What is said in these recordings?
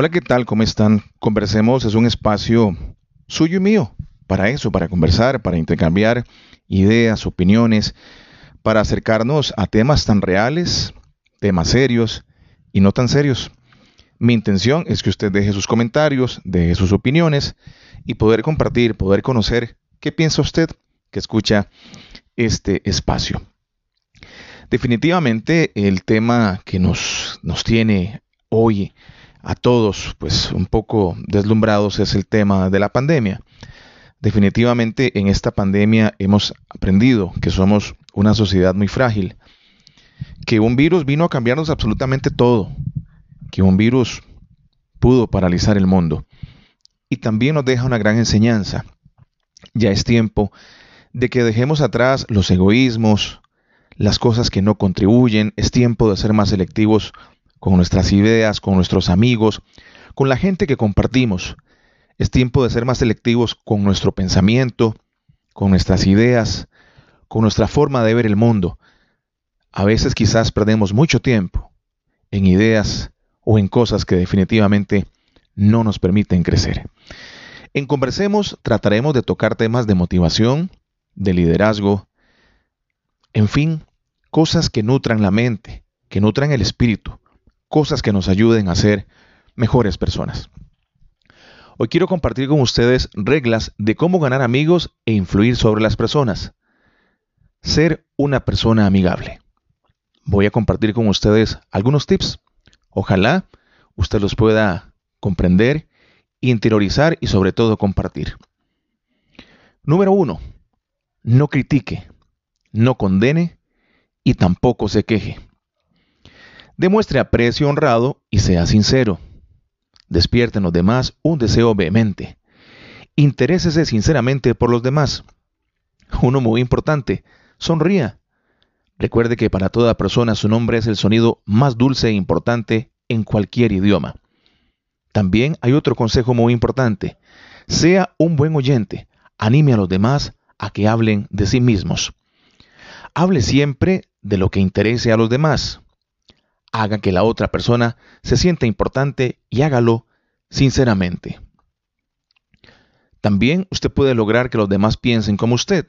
Hola, ¿qué tal? ¿Cómo están? Conversemos es un espacio suyo y mío para eso, para conversar, para intercambiar ideas, opiniones, para acercarnos a temas tan reales, temas serios y no tan serios. Mi intención es que usted deje sus comentarios, deje sus opiniones y poder compartir, poder conocer qué piensa usted que escucha este espacio. Definitivamente el tema que nos, nos tiene hoy a todos pues un poco deslumbrados es el tema de la pandemia. Definitivamente en esta pandemia hemos aprendido que somos una sociedad muy frágil, que un virus vino a cambiarnos absolutamente todo, que un virus pudo paralizar el mundo y también nos deja una gran enseñanza. Ya es tiempo de que dejemos atrás los egoísmos, las cosas que no contribuyen, es tiempo de ser más selectivos con nuestras ideas, con nuestros amigos, con la gente que compartimos. Es tiempo de ser más selectivos con nuestro pensamiento, con nuestras ideas, con nuestra forma de ver el mundo. A veces quizás perdemos mucho tiempo en ideas o en cosas que definitivamente no nos permiten crecer. En Conversemos trataremos de tocar temas de motivación, de liderazgo, en fin, cosas que nutran la mente, que nutran el espíritu, cosas que nos ayuden a ser mejores personas. Hoy quiero compartir con ustedes reglas de cómo ganar amigos e influir sobre las personas. Ser una persona amigable. Voy a compartir con ustedes algunos tips. Ojalá usted los pueda comprender, interiorizar y sobre todo compartir. Número uno, no critique, no condene y tampoco se queje. Demuestre aprecio honrado y sea sincero. Despierte en los demás un deseo vehemente. Interésese sinceramente por los demás. Uno muy importante, sonría. Recuerde que para toda persona su nombre es el sonido más dulce e importante en cualquier idioma. También hay otro consejo muy importante. Sea un buen oyente. Anime a los demás a que hablen de sí mismos. Hable siempre de lo que interese a los demás haga que la otra persona se sienta importante y hágalo sinceramente. También usted puede lograr que los demás piensen como usted.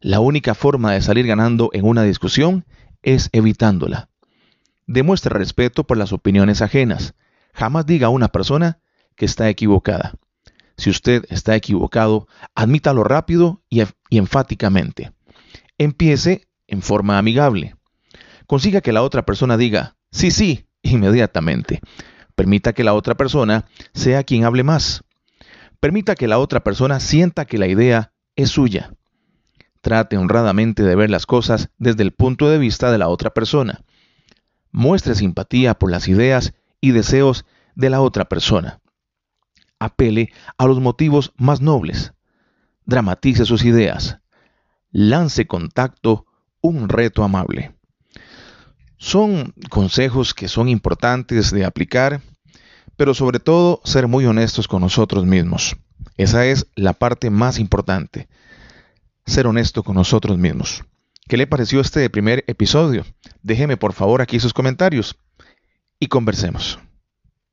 La única forma de salir ganando en una discusión es evitándola. Demuestre respeto por las opiniones ajenas. Jamás diga a una persona que está equivocada. Si usted está equivocado, admítalo rápido y, y enfáticamente. Empiece en forma amigable. Consiga que la otra persona diga, sí, sí, inmediatamente. Permita que la otra persona sea quien hable más. Permita que la otra persona sienta que la idea es suya. Trate honradamente de ver las cosas desde el punto de vista de la otra persona. Muestre simpatía por las ideas y deseos de la otra persona. Apele a los motivos más nobles. Dramatice sus ideas. Lance contacto un reto amable. Son consejos que son importantes de aplicar, pero sobre todo ser muy honestos con nosotros mismos. Esa es la parte más importante, ser honesto con nosotros mismos. ¿Qué le pareció este primer episodio? Déjeme por favor aquí sus comentarios y conversemos.